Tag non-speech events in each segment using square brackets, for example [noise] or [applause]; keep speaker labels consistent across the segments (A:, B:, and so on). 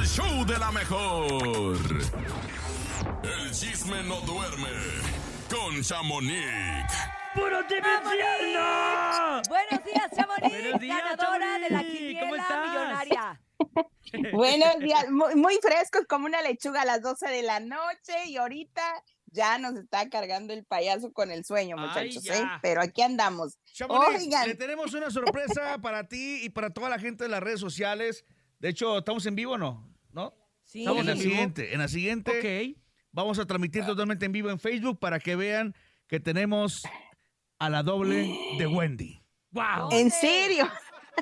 A: el show de la mejor. El chisme no duerme con Chamonix.
B: ¡Puro infierno!
C: Buenos días, Chamonix.
B: Buenos días,
C: ganadora de la
B: Chamonix. ¿Cómo
C: quiniela millonaria. [laughs]
D: Buenos días, muy, muy frescos como una lechuga a las 12 de la noche y ahorita ya nos está cargando el payaso con el sueño, muchachos. ¿eh? Pero aquí andamos.
E: Chamonix,
D: Oigan.
E: le tenemos una sorpresa para ti y para toda la gente de las redes sociales. De hecho, ¿estamos en vivo o no? ¿No?
C: Sí.
E: Estamos en la
B: en
E: siguiente. En la siguiente
B: Ok.
E: vamos a transmitir totalmente en vivo en Facebook para que vean que tenemos a la doble de Wendy.
B: ¡Wow!
D: ¿En serio?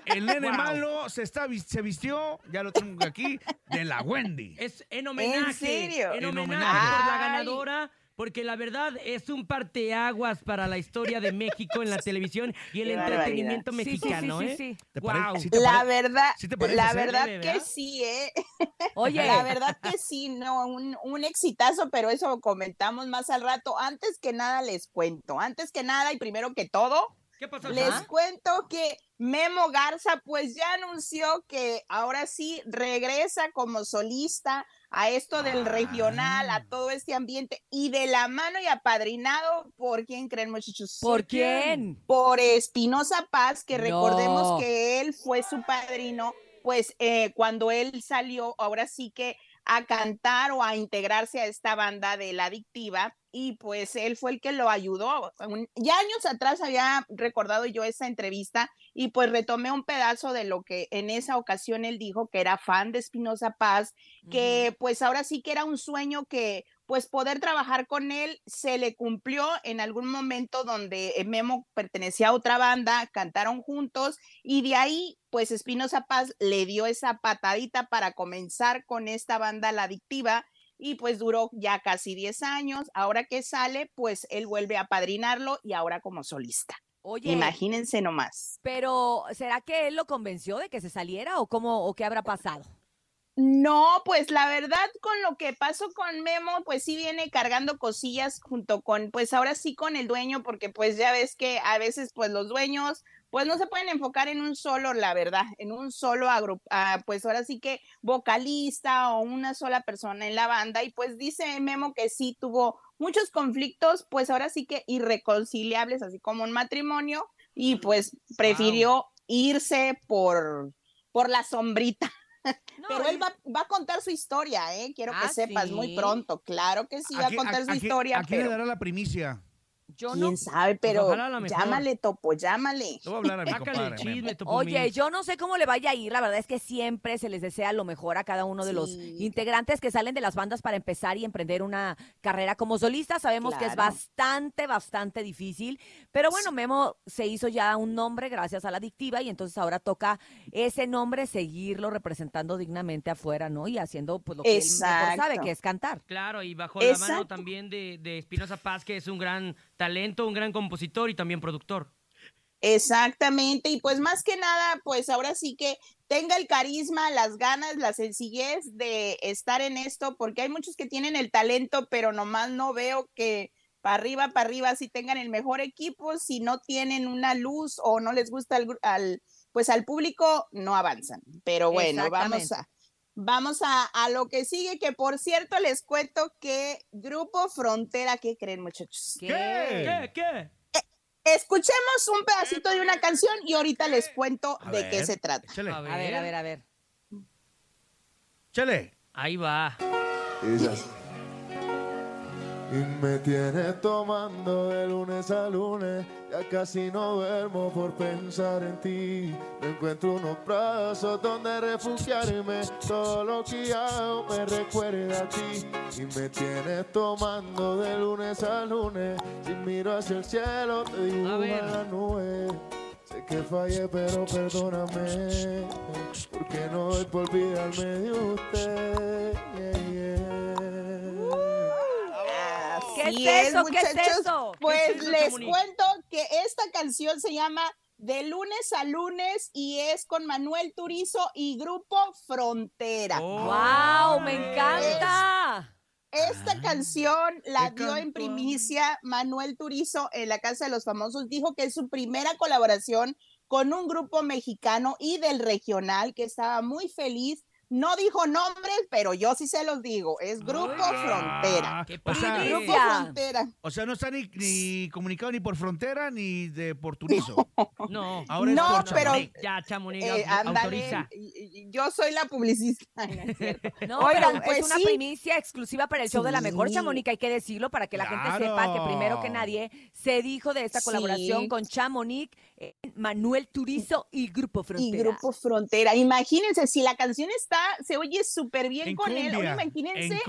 E: El nene
B: Wow.
E: malo se, está, se vistió, ya lo tenemos aquí, de la Wendy.
B: Es en homenaje.
D: serio?
B: En
E: En
B: homenaje
E: homenaje.
B: por la
D: Ay.
B: ganadora. Porque la verdad es un parteaguas para la historia de México en la televisión y el
D: Qué
B: entretenimiento
C: Sí, sí, sí,
B: mexicano,
C: sí,
B: ¿eh?
C: sí.
E: ¿Te pare-
B: Wow.
E: sí te
D: La verdad,
E: ¿Sí te pareces,
D: la verdad
B: ¿De
D: que sí, ¿eh? [laughs]
C: Oye,
D: La verdad que sí, no, un, un exitazo, pero eso comentamos más al rato. Antes que nada les cuento, antes que nada y primero que todo,
B: ¿Qué pasó?
D: Les cuento que Memo Garza pues ya anunció que ahora sí regresa como solista a esto del regional,
B: Ah.
D: a todo este ambiente y de la mano y apadrinado por quién creen muchachos.
C: ¿por quién?
D: Por Espinosa Paz, que
C: No.
D: recordemos que él fue su padrino, pues eh, cuando él salió, ahora sí que a cantar o a integrarse a esta banda de la adictiva y pues él fue el que lo ayudó. Ya años atrás había recordado yo esa entrevista y pues retomé un pedazo de lo que en esa ocasión él dijo que era fan de Espinosa Paz, que pues ahora sí que era un sueño que pues poder trabajar con él se le cumplió en algún momento donde eh, Memo pertenecía a otra banda, cantaron juntos y de ahí pues Espinosa Paz le dio esa patadita para comenzar con esta banda La Adictiva y pues duró ya casi 10 años. Ahora que sale, pues él vuelve a padrinarlo y ahora como solista.
C: Oye,
D: Imagínense nomás.
C: pero ¿será que él lo convenció de que se saliera o cómo o qué habrá pasado?
D: No, pues la verdad con lo que pasó con Memo, pues sí viene cargando cosillas junto con, pues ahora sí con el dueño, porque pues ya ves que a veces pues los dueños pues no se pueden enfocar en un solo, la verdad, en un solo agru- ah, pues ahora sí que vocalista o una sola persona en la banda y pues dice Memo que sí tuvo muchos conflictos, pues ahora sí que irreconciliables, así como un matrimonio y pues prefirió irse por por la sombrita.
C: No,
D: Pero él va, va a contar su historia, ¿eh? Quiero que
C: Ah,
D: sepas muy pronto. Claro que sí, va a
E: Aquí-
D: contar su
E: aquí-
D: historia,
E: ¿A quién le dará la primicia?
C: Yo no
D: sabe, pero
B: la mejor.
D: llámale, Topo, llámale.
E: Le voy a hablar a mi
B: Sácale el
E: compadre. Memo.
B: chisme, Topo
C: Oye, yo no sé cómo le vaya a ir, la verdad es que siempre se les desea lo mejor a cada uno de los integrantes que salen de las bandas para empezar y emprender una carrera como solista. Sabemos que es bastante, bastante difícil, pero bueno, Memo se hizo ya un nombre gracias a la adictiva y entonces ahora toca ese nombre seguirlo representando dignamente afuera, ¿no? Y haciendo pues lo que él mejor sabe,
D: Exacto.
C: que es cantar.
B: Claro, y bajo la mano
D: Exacto.
B: también de, de Espinosa Paz, que es un gran talento, un gran compositor y también productor.
D: Exactamente, y pues más que nada, pues ahora sí que tenga el carisma, las ganas, la sencillez de estar en esto, porque hay muchos que tienen el talento, pero nomás no veo que para arriba, para arriba, si tengan el mejor equipo, si no tienen una luz o no les gusta al, pues al público, no avanzan. Pero bueno, vamos a, vamos a, a lo que sigue, que por cierto les cuento que Grupo Frontera, ¿qué creen muchachos?
C: ¿Qué?
B: ¿Qué? ¿Qué?
D: Escuchemos un pedacito de una canción y ahorita les cuento
E: A
D: de qué se trata.
E: Échale,
B: A
C: A ver, a ver, a ver.
E: échale.
B: Ahí va.
F: Y. Y me tiene tomando de lunes a lunes, ya casi no duermo por pensar en ti. No encuentro unos brazos donde refugiarme, todo lo que hago me recuerda a ti. Y me tiene tomando de lunes a lunes, si miro hacia el cielo te dibuja
B: ver.
F: la nube. Sé que fallé, pero perdóname, porque no doy por olvidarme de usted. Yeah,
C: es eso? ¿Qué es
D: muchachos.
C: eso?
D: Pues
B: ¿Qué es eso,
D: les
B: Chamonix?
D: cuento que esta canción se llama De lunes a lunes y es con Manuel Turizo y Grupo Frontera.
B: Oh.
C: ¡Wow! ¡Me encanta!
D: Esta canción la
E: ¿Qué
D: dio en primicia Manuel Turizo en la Casa de los Famosos. Dijo que es su primera colaboración con un grupo mexicano y del regional, que estaba muy feliz No dijo nombres, pero yo sí se los digo. Es Grupo Frontera.
B: qué
E: o sea.
D: Grupo. Frontera.
E: O sea, no está ni, ni comunicado ni por frontera ni de por turizo.
B: No,
E: Ahora es
D: No,
E: por
D: pero-
B: Chamonix, ya, Chamonix,
D: Eh,
B: autoriza.
D: y- y- yo soy la publicista. [laughs] No es Oigan,
C: pero
D: pues
C: es una
D: sí.
C: primicia exclusiva para el show de la mejor. Chamonix, hay que decirlo para que la gente sepa que primero que nadie se dijo de esta colaboración con Chamonix, eh, Manuel Turizo y Grupo
D: Y
C: Frontera.
D: Grupo Frontera. Imagínense, si la canción está, se oye súper bien
E: En
D: con él. Oye, imagínense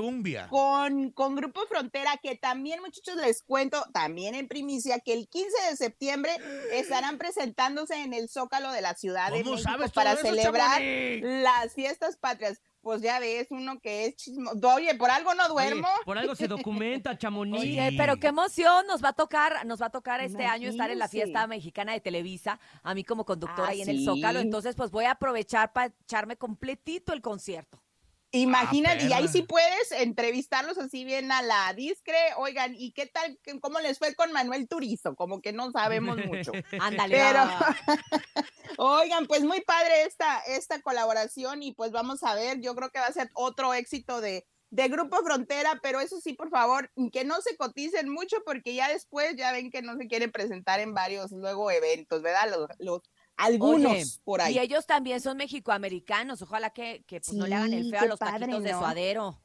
D: con, con Grupo Frontera, que también, muchachos, les cuento, también en primicia, que el 15 de septiembre estarán presentándose en el Zócalo de la Ciudad de
E: ¿Cómo
D: México para celebrar las fiestas patrias. Pues ya ves, uno que es chismo. Oye, por algo no
B: Oye,
D: duermo.
B: por algo se documenta, Chamonix.
C: Oye, pero qué emoción, nos va a tocar, nos va a tocar este año estar en la fiesta mexicana de Televisa, a mí como conductora
D: Ah,
C: ahí en el. Zócalo, entonces pues voy a aprovechar para echarme completito el concierto.
D: Imagínate, y ahí sí puedes entrevistarlos así bien a la discre. Oigan, ¿y qué tal? ¿Cómo les fue con Manuel Turizo? Como que no sabemos mucho. [laughs]
C: Ándale,
D: Pero-. [laughs] Oigan, pues muy padre esta, esta colaboración y pues vamos a ver, yo creo que va a ser otro éxito de, de Grupo Frontera, pero eso sí, por favor, que no se coticen mucho porque ya después ya ven que no se quieren presentar en varios luego eventos, ¿verdad? Los, los- algunos
C: Oye,
D: por ahí.
C: Y ellos también son mexicoamericanos, ojalá que, que pues, no le hagan el feo a los
D: padre,
C: taquitos de suadero.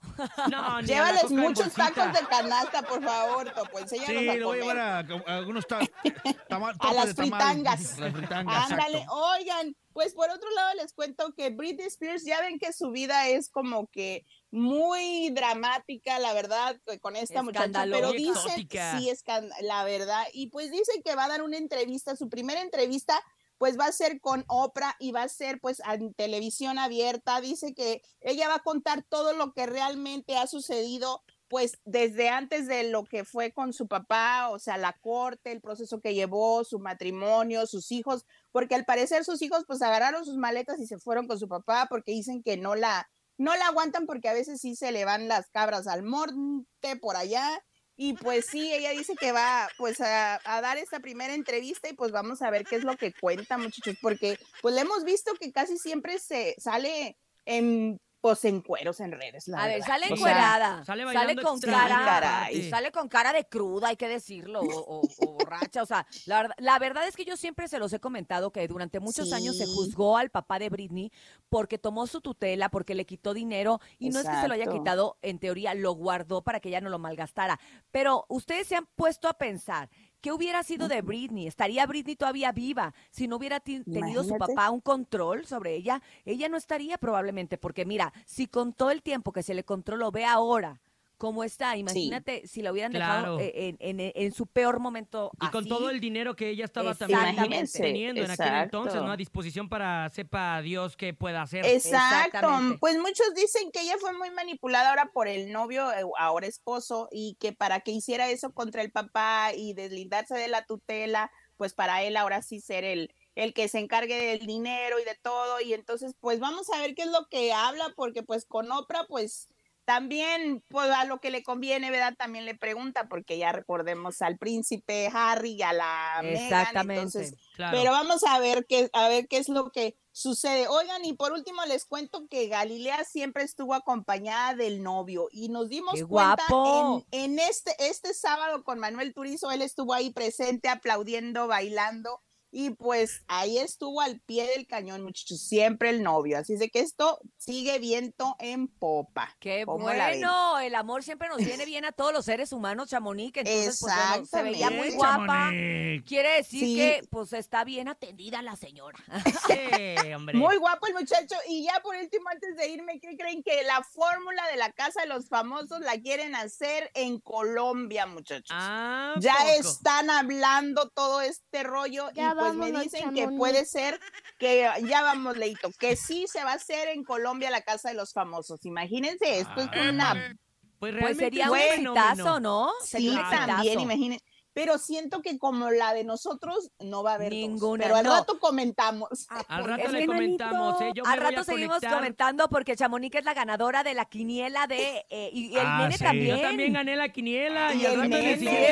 B: No, [laughs] ni
D: Llévales muchos tacos de canasta, por favor, Topo, enséñanos
E: Sí,
D: a
E: lo voy a llevar a, a algunos ta- [laughs] tama-
D: A las fritangas.
E: Las fritangas,
D: Ándale,
E: exacto.
D: oigan, pues por otro lado les cuento que Britney Spears, ya ven que su vida es como que muy dramática, la verdad, con esta muchacha, pero dicen,
B: exótica.
D: sí, es la verdad, y pues dicen que va a dar una entrevista, su primera entrevista, pues va a ser con Oprah y va a ser pues en televisión abierta, dice que ella va a contar todo lo que realmente ha sucedido pues desde antes de lo que fue con su papá, o sea, la corte, el proceso que llevó, su matrimonio, sus hijos, porque al parecer sus hijos pues agarraron sus maletas y se fueron con su papá porque dicen que no la no la aguantan porque a veces sí se le van las cabras al monte por allá y pues sí, ella dice que va pues a, a dar esta primera entrevista y pues vamos a ver qué es lo que cuenta, muchachos, porque pues le hemos visto que casi siempre se sale en pues en cueros en redes. la
C: A ver, sale
D: O sea,
C: encuerada,
B: sale
C: con cara,
D: caray.
C: sale con cara de cruda, hay que decirlo, o, o- o borracha, o sea, la, verdad- la verdad es que yo siempre se los he comentado que durante muchos años se juzgó al papá de Britney porque tomó su tutela, porque le quitó dinero, y no es que se lo haya quitado, en teoría lo guardó para que ella no lo malgastara, pero ustedes se han puesto a pensar, ¿qué hubiera sido de Britney? ¿Estaría Britney todavía viva si no hubiera tenido su papá un control sobre ella? Ella no estaría probablemente, porque mira, si con todo el tiempo que se le controló, ve ahora cómo está, imagínate si la hubieran dejado
B: Claro.
C: eh, en, en- en su peor momento.
B: Y con todo el dinero que ella estaba también teniendo en aquel entonces, ¿no? A disposición para sepa Dios qué pueda hacer.
D: Exacto. Pues muchos dicen que ella fue muy manipulada ahora por el novio, eh, ahora esposo, y que para que hiciera eso contra el papá y deslindarse de la tutela, pues para él ahora sí ser el, el que se encargue del dinero y de todo. Y entonces, pues vamos a ver qué es lo que habla, porque pues con Oprah, pues también, pues a lo que le conviene, ¿verdad? También le pregunta, porque ya recordemos al príncipe Harry y a la Meghan,
C: Exactamente.
D: entonces
B: Claro.
D: pero vamos a ver qué, a ver qué es lo que sucede. Oigan, y por último les cuento que Galilea siempre estuvo acompañada del novio y nos dimos
C: ¡Qué
D: cuenta
C: guapo!
D: en, en este, este sábado con Manuel Turizo, él estuvo ahí presente, aplaudiendo, bailando. Y pues ahí estuvo al pie del cañón, muchachos, siempre el novio. Así es de que esto sigue viento en popa.
C: Qué bueno, el amor siempre nos viene bien a todos los seres humanos, Chamonix, entonces pues, bueno, se veía muy guapa.
E: Chamonix.
C: Quiere decir
D: Sí.
C: que pues está bien atendida la señora. [laughs]
B: Sí, hombre.
D: Muy guapo el muchacho. Y ya por último, antes de irme, ¿qué creen que la fórmula de la Casa de los Famosos la quieren hacer en Colombia, muchachos?
B: Ah,
D: ya
B: poco.
D: están hablando todo este rollo
G: Ya
D: y pues me dicen que puede ser que ya vamos, Leito, que sí se va a hacer en Colombia la Casa de los Famosos. Imagínense, esto es
E: Ah,
D: una
B: Pues,
C: Pues
B: realmente
C: sería un exitazo. ¿no?
D: Sí,
C: Sería un
D: también, imagínense. Pero siento que como la de nosotros no va a haber dos.
C: Ninguna,
D: Pero al
C: no.
D: rato comentamos. [laughs]
B: Al rato le comentamos, ¿eh? Yo me
C: Al
B: voy
C: rato
B: a
C: seguimos
B: conectar.
C: comentando porque Chamonix es la ganadora de la quiniela de. eh, y, y el
E: Ah,
C: nene
E: sí.
C: también.
B: Yo también gané la quiniela y,
D: Y
B: al
D: el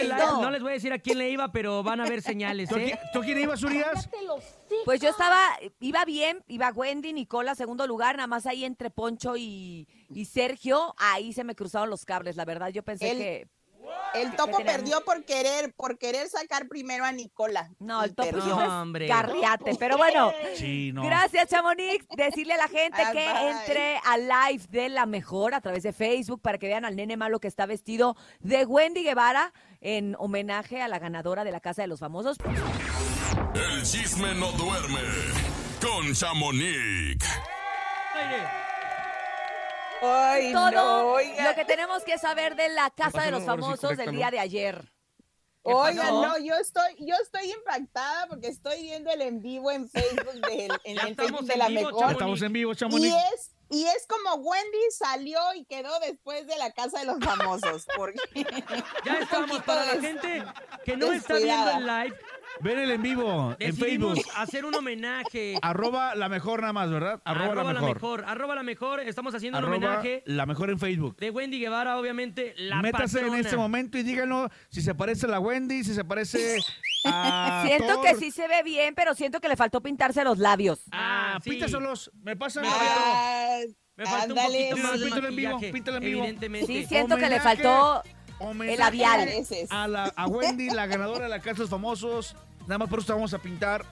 B: rato
D: nene.
B: no les voy a decir a quién le iba, pero van a ver [laughs] señales,
E: ¿Tú, a
B: ¿eh?
E: tú a quién ibas, Urias?
C: Pues yo estaba, iba bien, iba Wendy, Nicola, segundo lugar, nada más ahí entre Poncho y, y Sergio, ahí se me cruzaron los cables, la verdad, yo pensé
D: El-
C: que...
D: El topo
C: tenemos?
D: perdió por querer, por querer sacar primero a Nicola.
C: No, el topo
D: perdió.
B: No, hombre.
C: carriate, pero bueno,
E: Sí, no.
C: gracias Chamonix, decirle a la gente
D: Ah,
C: que
D: bye.
C: entre al live de La Mejor a través de Facebook para que vean al nene malo que está vestido de Wendy Guevara en homenaje a la ganadora de la Casa de los Famosos.
A: El chisme no duerme con Chamonix.
D: Ay,
C: Todo
D: no, oiga.
C: lo que tenemos que saber de la Casa de los Famosos del día de ayer.
B: ¿Qué
D: Oigan, no, yo estoy, yo estoy impactada porque estoy viendo el en vivo en Facebook del, en [laughs]
B: Ya
D: el
B: estamos
D: Facebook de
B: en
D: la
B: vivo,
D: mejor.
B: Chamonix.
E: Estamos en vivo,
D: Y
E: Chamonix.
D: es, y es como Wendy salió y quedó después de la casa de los famosos. Porque
B: Ya [laughs] estamos para la gente que no está viendo el live.
E: Ven el en vivo en
B: Decidimos
E: Facebook.
B: hacer un homenaje.
E: Arroba la mejor nada más, ¿verdad? Arroba, la mejor.
B: Arroba la mejor. Estamos haciendo un
E: Arroba
B: homenaje
E: la mejor en Facebook.
B: de Wendy Guevara, obviamente, la
E: Métase en este momento y díganlo si se parece a la Wendy, si se parece [laughs] a
C: Siento
E: Thor.
C: que sí se ve bien, pero siento que le faltó pintarse los labios.
E: Ah,
B: Ah, sí.
E: píntaselos. Me pasan.
B: Me
E: el-
B: faltó.
D: Ah,
B: Me falta un
D: Ándale,
B: poquito más de
E: píntalo en vivo,
B: maquillaje,
E: píntalo en vivo.
B: evidentemente.
C: Sí, siento que le
E: Homenaje.
C: faltó
E: homenaje
C: el labial.
E: A, la, a Wendy, la ganadora de la Casa de los Famosos. Nada más por eso te vamos a pintar.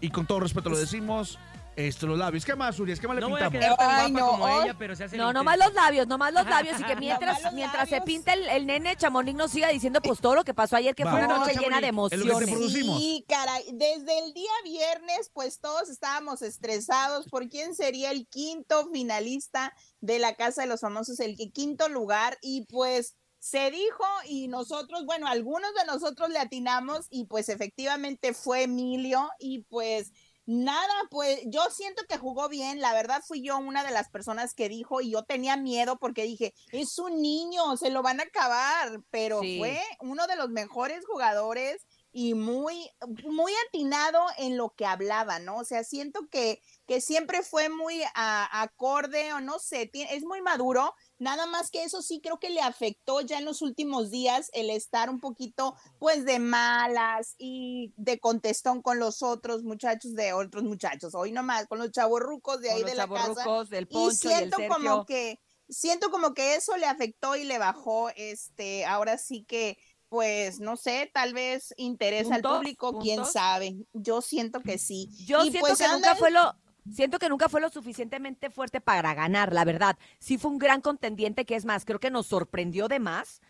E: Y con todo respeto lo decimos. Esto, los labios. ¿Qué más, Urias? ¿Qué más le
B: No voy a
E: pintamos?
B: tan
D: Ay,
B: guapa
D: no,
B: como ella, pero se hace
C: No, nomás los labios, nomás los labios. Y que [laughs] mientras, mientras se pinta el, el nene, Chamonix nos siga diciendo pues todo lo que pasó ayer, que
E: Va.
C: fue una
E: No,
C: noche
B: Chamonix,
C: llena de emociones.
E: producimos.
D: Sí, caray. Desde el día viernes, pues todos estábamos estresados por quién sería el quinto finalista de la Casa de los Famosos, el quinto lugar. Y pues se dijo y nosotros, bueno, algunos de nosotros le atinamos y pues efectivamente fue Emilio y pues... Nada, pues yo siento que jugó bien. La verdad fui yo una de las personas que dijo y yo tenía miedo porque dije, es un niño, se lo van a acabar, pero
C: Sí.
D: fue uno de los mejores jugadores y muy, muy atinado en lo que hablaba, ¿no? O sea, siento que, que siempre fue muy a- acorde o no sé, tie- es muy maduro, nada más que eso sí creo que le afectó ya en los últimos días el estar un poquito pues de malas y de contestón con los otros muchachos de otros muchachos, hoy nomás, con los chavorrucos de
C: Con
D: ahí
C: los
D: de la casa.
C: del
D: Y
C: Poncho y, el
D: siento como que, siento como que eso le afectó y le bajó, este, ahora sí que, pues, no sé, tal vez interesa al
C: ¿Puntos?
D: público, quién sabe. Yo siento que sí.
C: Yo
D: Y
C: siento
D: pues
C: que nunca fue lo siento que nunca fue lo suficientemente fuerte para ganar, la verdad. Sí fue un gran contendiente que es más, creo que nos sorprendió de más.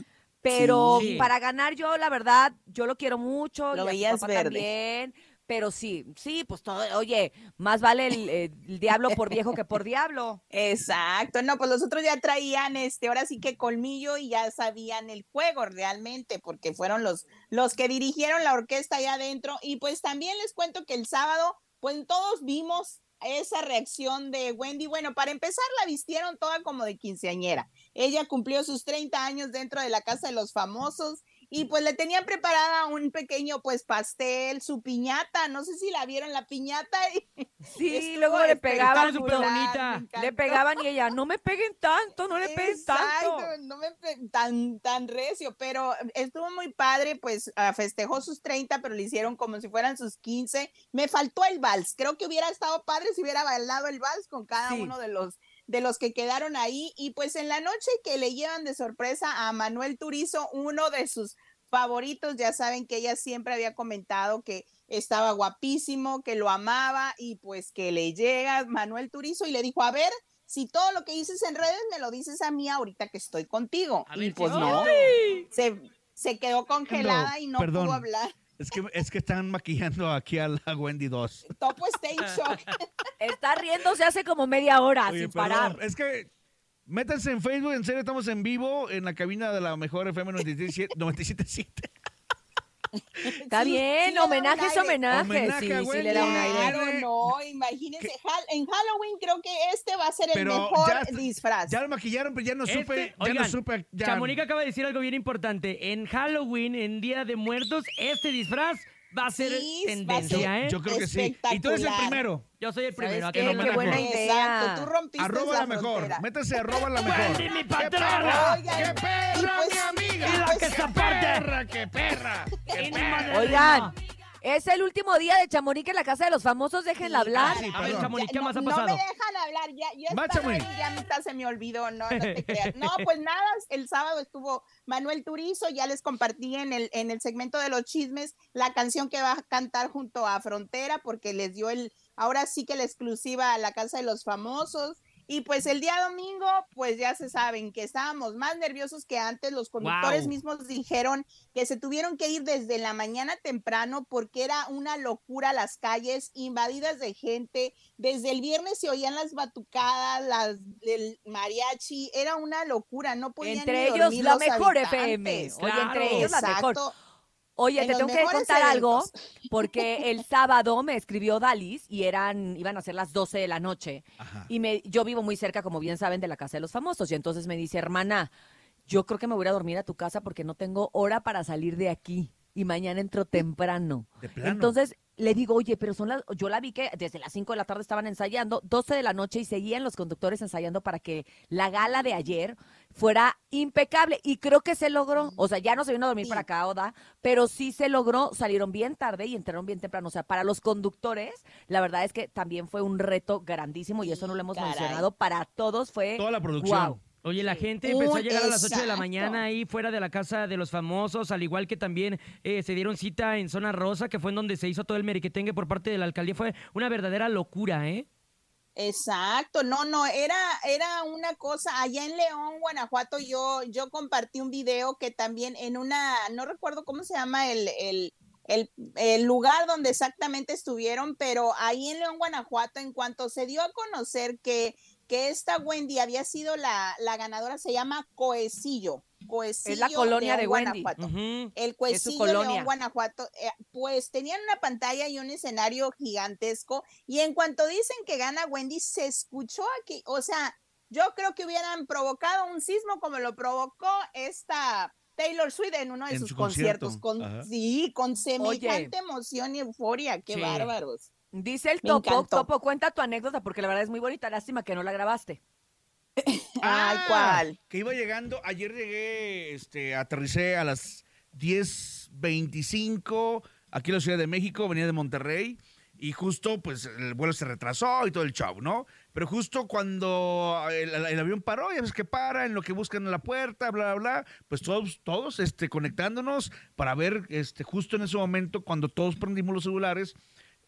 C: Pero
B: Sí.
C: para ganar yo, la verdad, yo lo quiero mucho.
D: Lo veías verde.
C: También, pero sí, sí, pues todo, oye, más vale el, el diablo por viejo que por diablo.
D: Exacto, no, pues los otros ya traían este, ahora sí que colmillo y ya sabían el juego realmente, porque fueron los, los que dirigieron la orquesta allá adentro. Y pues también les cuento que el sábado, pues todos vimos esa reacción de Wendy. Bueno, para empezar, la vistieron toda como de quinceañera. Ella cumplió sus 30 años dentro de la Casa de los Famosos y pues le tenían preparada un pequeño pues pastel, su piñata, no sé si la vieron la piñata. y- [laughs]
C: Sí,
D: Estuvo
C: luego le pegaban,
B: súper bonita.
C: le pegaban y ella, no me peguen tanto, no le peguen tanto.
D: No me pe- tan tan recio, pero estuvo muy padre, pues ah, festejó sus 30, pero le hicieron como si fueran sus 15. Me faltó el vals, creo que hubiera estado padre si hubiera bailado el vals con cada
C: Sí.
D: uno de los de los que quedaron ahí y pues en la noche que le llevan de sorpresa a Manuel Turizo, uno de sus favoritos, ya saben que ella siempre había comentado que estaba guapísimo, que lo amaba y pues que le llega Manuel Turizo y le dijo, a ver, si todo lo que dices en redes me lo dices a mí ahorita que estoy contigo.
B: A
D: y
B: ver
D: pues
B: es
D: no, se, se quedó congelada y no
E: perdón.
D: pudo hablar.
E: Es que, es que están maquillando aquí a la Wendy 2.
D: Topo está en shock. [laughs]
C: Está riéndose hace como media hora
E: Oye,
C: sin
E: perdón,
C: parar.
E: Es que métanse en Facebook, en serio, estamos en vivo en la cabina de la mejor FM 97.7. [laughs]
C: Está
D: Sí,
C: bien, homenaje es homenaje.
E: Homenaje
C: sí, le da un aire.
D: Claro, no, imagínense, Hal- en Halloween creo que este va a ser el mejor
E: ya
D: disfraz.
E: Ya lo maquillaron, pero ya no
B: Este,
E: supe. ya
B: oigan,
E: no supe. Ya.
B: Chamonix acaba de decir algo bien importante. En Halloween, en Día de Muertos, este disfraz va a ser
D: Sí, va a
B: tendencia,
D: ser-
B: ¿eh?
E: Yo creo que sí. Y tú eres el primero.
B: Yo soy el primero. ¿a
C: qué?
B: que no
C: Qué buena idea.
D: Exacto, tú rompiste
E: Arroba
D: la
E: la mejor.
D: frontera.
E: Métase arroba la mejor.
B: Wendy, mi
E: ¡Qué
B: patrona!
E: perra!
D: Oigan,
E: ¡Qué perra,
D: pues-
E: mi amiga!
B: y la
E: Pues,
B: que
E: ¡Qué
B: está aparte!
E: perra, qué perra! [laughs] ¡Qué perra!
C: Oigan. Es el último día de Chamonix en la casa de los famosos, déjenla hablar.
E: sí,
B: A ver. Chamonix, ¿qué
D: Ya,
B: más ha
D: no,
B: pasado?
D: No me dejan hablar, ya, ya
E: Va,
D: estaba ahí, ya mitad se me olvidó, no, no te [laughs] creas. No, pues nada, el sábado estuvo Manuel Turizo, ya les compartí en el, en el segmento de los chismes la canción que va a cantar junto a Frontera, porque les dio el, ahora sí que la exclusiva a la Casa de los Famosos. Y pues el día domingo, pues ya se saben que estábamos más nerviosos que antes. Los conductores mismos dijeron que se tuvieron que ir desde la mañana temprano porque era una locura las calles invadidas de gente. Desde el viernes se oían las batucadas, las del mariachi, era una locura, no podían
C: Entre
D: ni
C: ellos
D: dormir
C: la
D: los
C: mejor
D: habitantes.
C: FM. Oye, entre ellos la mejor. Oye,
D: en
C: te tengo que contar algo, porque el [laughs] sábado me escribió Dalis y eran, iban a ser las 12 de la noche.
E: Ajá.
C: Y me, yo vivo muy cerca, como bien saben, de la casa de los famosos. Y entonces me dice, hermana, yo creo que me voy a ir a dormir a tu casa porque no tengo hora para salir de aquí. Y mañana entro temprano.
E: De plano.
C: Entonces le digo, oye, pero son las, yo la vi que desde las 5 de la tarde estaban ensayando, 12 de la noche y seguían los conductores ensayando para que la gala de ayer fuera impecable. Y creo que se logró. O sea, ya no se vino a dormir
D: Sí.
C: para acá, Oda, pero sí se logró. Salieron bien tarde y entraron bien temprano. O sea, para los conductores, la verdad es que también fue un reto grandísimo y eso no lo hemos
D: Caray.
C: mencionado. Para todos fue.
E: Toda la producción.
B: Oye, la gente empezó a llegar a las 8 de la mañana ahí fuera de la casa de los famosos, al igual que también eh, se dieron cita en Zona Rosa, que fue en donde se hizo todo el meriquetengue por parte de la alcaldía. Fue una verdadera locura, ¿eh?
D: Exacto, no, no, era, era una cosa, allá en León, Guanajuato, yo, yo compartí un video que también en una, no recuerdo cómo se llama el, el, el, el lugar donde exactamente estuvieron, pero ahí en León, Guanajuato, en cuanto se dio a conocer que, que esta Wendy había sido la, la ganadora, se llama Coecillo. Coecillo
C: colonia de
D: León,
C: Wendy.
D: Guanajuato el Cuecillo
C: colonia.
D: León, Guanajuato, eh, pues tenían una pantalla y un escenario gigantesco y en cuanto dicen que gana Wendy, se escuchó aquí, o sea, yo creo que hubieran provocado un sismo como lo provocó esta Taylor Swift en uno de
E: En
D: sus
E: su concierto.
D: conciertos, con, sí, con semejante emoción y euforia, qué
B: Sí.
D: bárbaros.
C: Dice el
D: Me
C: Topo,
D: encantó.
C: Topo, cuenta tu anécdota porque la verdad es muy bonita. Lástima que no la grabaste. [laughs]
D: Ay,
E: Ah,
D: ¿cuál?
E: Que iba llegando. Ayer llegué, este, aterricé a las 10.25 aquí en la Ciudad de México, venía de Monterrey. Y justo, pues, el vuelo se retrasó y todo el show, ¿no? Pero justo cuando el, el avión paró, ya ves que para, en lo que buscan en la puerta, bla, bla, bla, pues todos, todos, este, conectándonos para ver, este, justo en ese momento, cuando todos prendimos los celulares,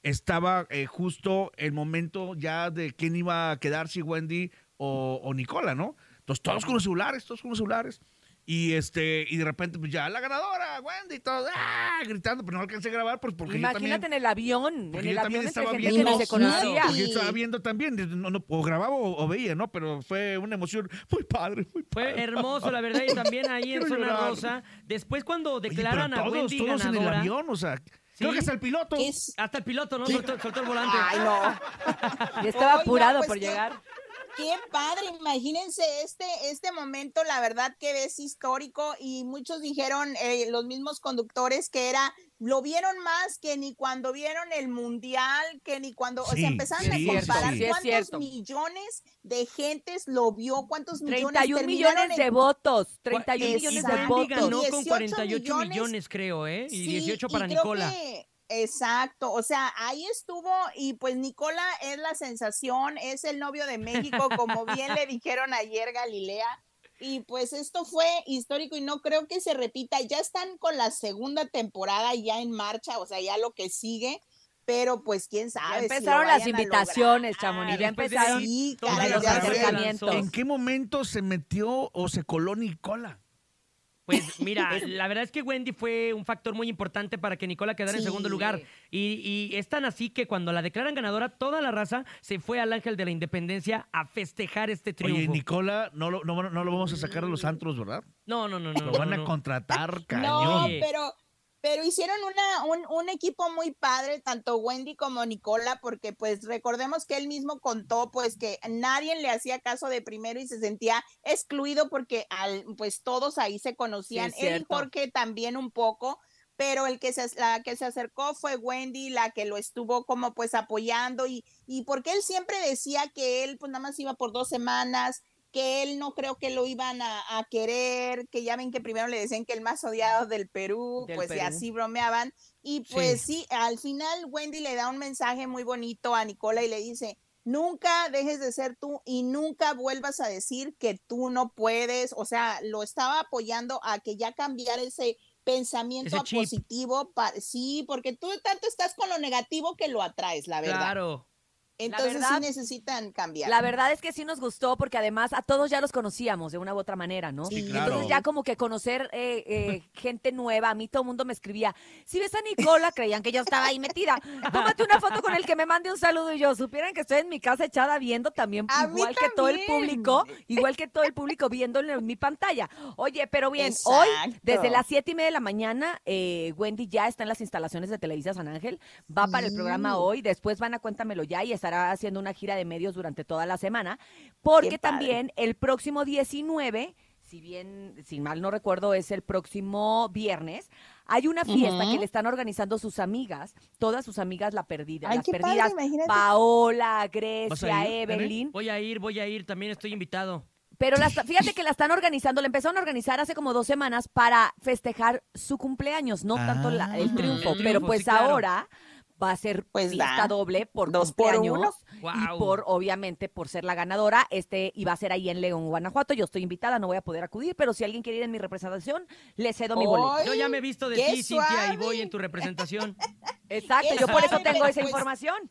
E: estaba eh, justo el momento ya de quién iba a quedar, si Wendy o, o Nicola, ¿no? Entonces todos con los celulares, todos con los celulares. Y este, y de repente, pues ya la ganadora, Wendy, todos ¡ah! gritando, pero no alcancé a grabar pues, porque yo
C: Imagínate
E: también.
C: en el avión, en el
E: yo también
C: avión entre
E: estaba
C: gente
E: viendo.
C: que ni se conocía.
E: Porque yo estaba viendo también, no, no, o grababa o, o veía, ¿no? Pero fue una emoción muy padre, muy
B: Fue
E: padre.
B: hermoso, la verdad, y también ahí en [laughs]
E: Quiero
B: Zona
E: llorar.
B: Después Después cuando
E: Oye,
B: declaran
E: pero
B: a
E: todos,
B: Wendy
E: todos en el avión, o sea, creo que hasta el piloto.
D: ¿Qué es?
B: hasta el piloto, ¿no? Soltó, soltó el volante.
D: Ay, no. [laughs]
C: Y estaba
D: Oiga,
C: apurado
D: pues
C: por
D: qué-
C: llegar.
D: Qué padre, imagínense este, este momento, la verdad que es histórico y muchos dijeron, eh, los mismos conductores, que era, lo vieron más que ni cuando vieron el mundial, que ni cuando, o sea, empezaron
E: sí,
D: a comparar
C: sí
D: cuántos
C: cierto.
D: millones de gentes lo vio, cuántos millones
C: 31
D: terminaron
C: millones de votos. 31
B: Y-
C: millones
B: y
C: de votos.
B: ganó con
D: 18
B: 48 millones,
D: millones,
B: creo, ¿eh? Y
D: Sí,
B: 18 para
D: y creo
B: Nicola.
D: que- exacto, o sea, ahí estuvo y pues Nicola es la sensación, es el novio de México, como bien le dijeron ayer Galilea. Y pues esto fue histórico y no creo que se repita. Ya están con la segunda temporada ya en marcha, o sea, ya lo que sigue, pero pues quién sabe.
C: Ya
D: si lo
C: empezaron las invitaciones. Chamonix. Ya
B: de
C: empezaron
D: Sí, caray,
C: los
D: ya
C: acercamientos.
E: ¿En qué momento se metió o se coló Nicola?
B: Pues [laughs] mira, la verdad es que Wendy fue un factor muy importante para que Nicola quedara en segundo lugar. Y, y es tan así que cuando la declaran ganadora, toda la raza se fue al Ángel de la Independencia a festejar este
E: Oye,
B: triunfo.
E: Nicola, no lo, no, no lo vamos a sacar de los antros, ¿verdad?
B: no, no, no, no.
E: Lo
B: no,
E: van
B: no.
E: a contratar
D: No,
E: cañón.
B: Oye.
D: pero pero hicieron una, un, un, equipo muy padre, tanto Wendy como Nicola, porque pues recordemos que él mismo contó pues que nadie le hacía caso de primero y se sentía excluido porque al, pues todos ahí se conocían,
C: Sí,
D: él y. Jorge también un poco, pero el que se, la que se acercó fue Wendy, la que lo estuvo como pues apoyando y, y porque él siempre decía que él pues nada más iba por dos semanas, que él no creo que lo iban a, a querer, que ya ven que primero le decían que el más odiado del Perú,
C: Del
D: pues y así bromeaban. Y pues sí. al final Wendy le da un mensaje muy bonito a Nicola y le dice, nunca dejes de ser tú y nunca vuelvas a decir que tú no puedes. O sea, lo estaba apoyando a que ya cambiara ese pensamiento
B: Ese
D: positivo. pa- sí, porque tú tanto estás con lo negativo que lo atraes, la verdad.
B: Claro.
D: Entonces
C: verdad-
D: sí necesitan cambiar.
C: La verdad es que sí nos gustó porque además a todos ya los conocíamos de una u otra manera, ¿no?
E: Sí,
C: Y
E: claro.
C: Entonces ya como que conocer eh, eh, [laughs] gente nueva, a mí todo el mundo me escribía, si ves a Nicola, [laughs] creían que yo estaba ahí metida, tómate una foto con el que me mande un saludo y yo, supieran que estoy en mi casa echada viendo también,
D: A
C: igual que todo el público, igual que todo el público viéndolo en mi pantalla. Oye, pero bien, hoy desde las siete y media de la mañana, eh, Wendy ya está en las instalaciones de Televisa San Ángel, va para el programa hoy, después van a Cuéntamelo Ya y estará haciendo una gira de medios durante toda la semana, porque también el próximo 19, si bien, si mal no recuerdo, es el próximo viernes, hay una fiesta que le están organizando sus amigas, todas sus amigas la perdida,
D: Ay,
C: las
D: padre,
C: perdidas. Paola,
E: ¿Vas a
C: Grecia, Evelyn,
B: Voy a ir, voy a ir, también estoy invitado.
C: pero las, fíjate que la están organizando, la empezaron a organizar hace como dos semanas para festejar su cumpleaños, no tanto la- el
E: Ah.
C: triunfo,
B: El
C: pero pues
B: sí, claro.
C: ahora va a ser
D: Pues
C: fiesta doble por
D: Dos por uno.
C: y por, obviamente, por ser la ganadora. Este iba a ser ahí en León, Guanajuato. Yo estoy invitada, no voy a poder acudir, pero si alguien quiere ir en mi representación, le cedo mi boleto.
B: Yo ya me he visto de ti, Cintia, y voy en tu representación. [laughs]
C: Exacto,
D: qué
C: yo por eso tengo esa
D: pues-
C: información.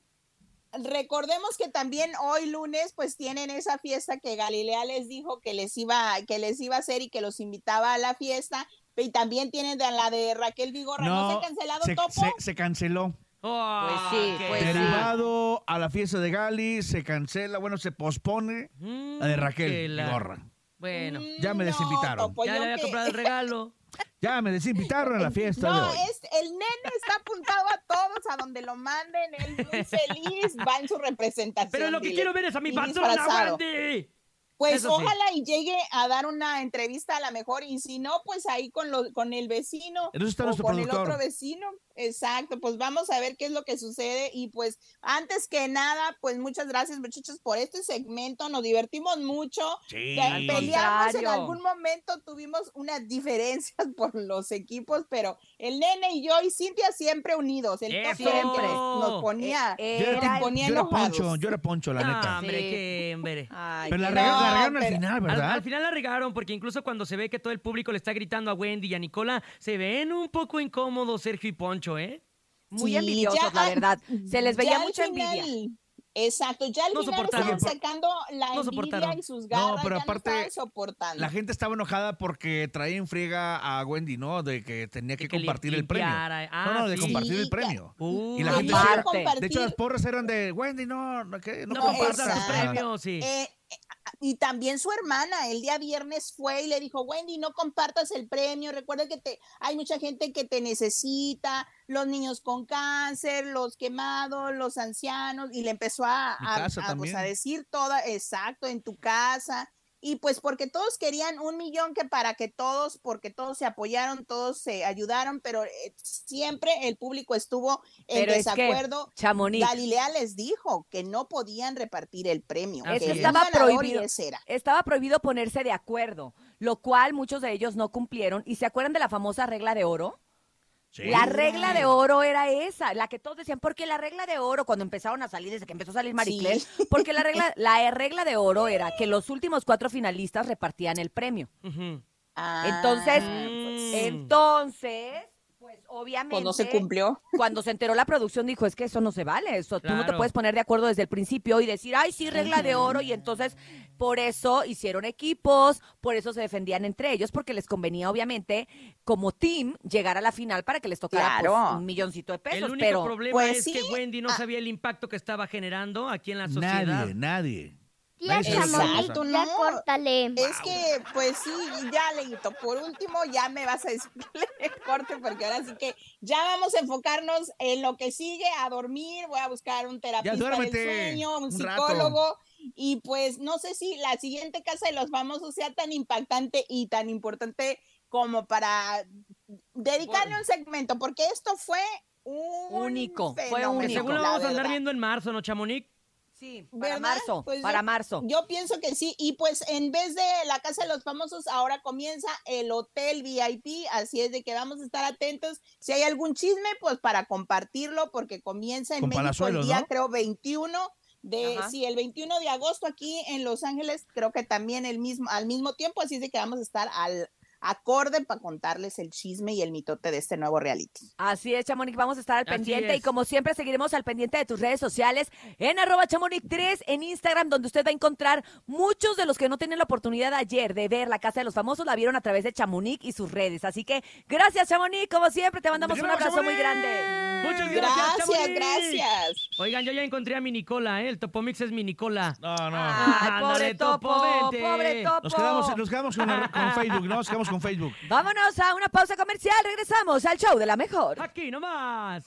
D: Recordemos que también hoy lunes pues tienen esa fiesta que Galilea les dijo que les iba que les iba a hacer y que los invitaba a la fiesta y también tienen de la de Raquel Vigorra no, se ha cancelado
E: se,
D: topo
E: se- se canceló.
B: Oh,
C: sí,
B: qué-
C: sí.
E: Derivado a la fiesta de Gali, se cancela, bueno, se pospone
B: Mm,
E: la de Raquel
B: que la-
E: Vigorra.
B: Bueno,
D: Mm,
E: ya me
D: no,
E: desinvitaron.
D: Topo,
B: ya le había
D: que-
B: comprado el regalo. [laughs]
E: Ya me desinvitaron a la fiesta de
D: no,
E: hoy.
D: es el nene está apuntado a todos a donde lo manden, él muy [laughs] feliz va en su representación.
B: Pero lo que
D: dile.
B: quiero ver es a mi patrona. Wendy.
D: Pues
B: Eso sí.
D: ojalá y llegue a dar una entrevista a la mejor y si no, pues ahí con lo, con el vecino
E: En eso está
D: o
E: nuestro
D: con el otro vecino. Exacto, pues vamos a ver qué es lo que sucede y pues antes que nada, pues muchas gracias muchachos por este segmento, nos divertimos mucho.
E: Sí.
C: Al
D: Peleamos en algún momento, tuvimos unas diferencias [laughs] por los equipos, pero el nene y yo y Cintia siempre unidos. El siempre nos ponía,
C: Eh,
E: Yo era,
C: era
D: nos
C: el-
D: ponía
E: yo era
D: enojados.
E: Poncho, yo era Poncho, la
B: No,
E: neta.
B: hombre,
C: Sí.
B: hombre.
C: Ay,
E: Pero la
C: qué-
E: regaron, la
D: No,
E: regaron al final,
B: Al,
E: ¿verdad?
B: al final la regaron porque incluso cuando se ve que todo el público le está gritando a Wendy y a Nicola, se ven un poco incómodos Sergio y Poncho, ¿eh?
C: muy
D: Sí,
C: envidiosos,
D: ya
C: la verdad. Se les veía mucha envidia.
D: final- Exacto, ya al
B: No
D: final estaban sacando la
B: No
D: envidia y sus
E: No,
D: garras,
E: pero
D: ya
E: aparte,
D: no estaban soportando.
E: La gente estaba enojada porque traía en friega a Wendy, ¿no? De que tenía que, compartir el premio.
B: Ah,
E: no, no, de
B: sí.
E: compartir el premio.
B: Uh,
E: Y la gente
C: Aparte.
D: compartir.
E: De hecho, las porras eran de Wendy, no, no, no,
B: compartas
D: exacto.
B: premios, sí.
D: Eh, y también su hermana, el día viernes fue y le dijo, Wendy, no compartas el premio, recuerda que te, hay mucha gente que te necesita, los niños con cáncer, los quemados, los ancianos, y le empezó a, a- a, pues, a decir toda, exacto, en tu casa. Y pues porque todos querían un millón que para que todos, porque todos se apoyaron, todos se ayudaron, pero eh, siempre el público estuvo en
C: Pero es que,
D: desacuerdo.
C: Chamonix,
D: Galilea les dijo que no podían repartir el premio. Que
B: es.
C: Estaba prohibido. estaba prohibido ponerse de acuerdo, lo cual muchos de ellos no cumplieron. ¿Y se acuerdan de la famosa regla de oro?
E: Sí.
C: La regla de oro era esa, la que todos decían, porque la regla de oro, cuando empezaron a salir, desde que empezó a salir Maricler, porque la regla, [laughs] la regla de oro era que los últimos cuatro finalistas repartían el premio.
B: Ujú.
C: Entonces,
D: Ah,
B: Mm.
C: Entonces, pues obviamente.
D: pues no se cumplió.
C: Cuando se enteró la producción dijo, es que eso no se vale, eso tú no te
B: Claro.
C: puedes poner de acuerdo desde el principio y decir, ay, sí, regla de oro, y entonces por eso hicieron equipos, por eso se defendían entre ellos, porque les convenía obviamente como team llegar a la final para que les tocara pues,
D: Claro.
C: un milloncito de pesos,
B: El único
C: pero
B: problema
D: pues
B: es
D: sí,
B: que Wendy no
D: ah.
B: sabía el impacto que estaba generando aquí en la sociedad.
E: Nadie, nadie.
G: Tía Chamonix, ya
D: no.
G: córtale.
D: Es que, pues sí, ya leíto. Por último, ya me vas a decir le [laughs] corte, porque ahora sí que ya vamos a enfocarnos en lo que sigue, a dormir. Voy a buscar un terapista del sueño, un,
E: un rato.
D: psicólogo. Y pues no sé si la siguiente casa de los famosos sea tan impactante y tan importante como para dedicarle un segmento, porque esto fue un
C: Único, fue único.
D: La
B: vamos a andar
D: verdad.
B: viendo en marzo, ¿no, Chamonix?
C: Sí, para
D: ¿Verdad?
C: marzo,
D: Pues
C: para
D: yo-
C: marzo.
D: Yo pienso que sí, y pues en vez de la Casa de los Famosos, ahora comienza el Hotel VIP, así es de que vamos a estar atentos. Si hay algún chisme, pues para compartirlo, porque comienza en
E: Con
D: México el día,
E: ¿no?
D: creo, 21 de,
C: Ajá.
D: sí, el 21 de agosto aquí en Los Ángeles, creo que también el mismo, al mismo tiempo, así es de que vamos a estar al acorde para contarles el chisme y el mitote de este nuevo reality.
C: Así es, Chamonix, vamos a estar al
B: Así
C: pendiente y como siempre seguiremos al pendiente de tus redes sociales en arroba chamonix3 en Instagram, donde usted va a encontrar muchos de los que no tienen la oportunidad ayer de ver la Casa de los Famosos, la vieron a través de Chamonix y sus redes. Así que gracias, Chamonix, como siempre, te mandamos
E: ¡Te
C: un abrazo muy grande.
B: Muchas gracias,
D: Gracias, gracias.
B: Oigan, yo ya encontré a mi Nicola, ¿eh? El Topomix es mi Nicola.
E: No, no.
C: Ay, pobre
B: Topo,
C: topo,
B: vente.
C: pobre topo.
E: Nos quedamos, nos quedamos con, con [laughs] Facebook, ¿no? Nos quedamos con Facebook.
C: Vámonos a una pausa comercial, regresamos al show de la mejor.
B: Aquí nomás.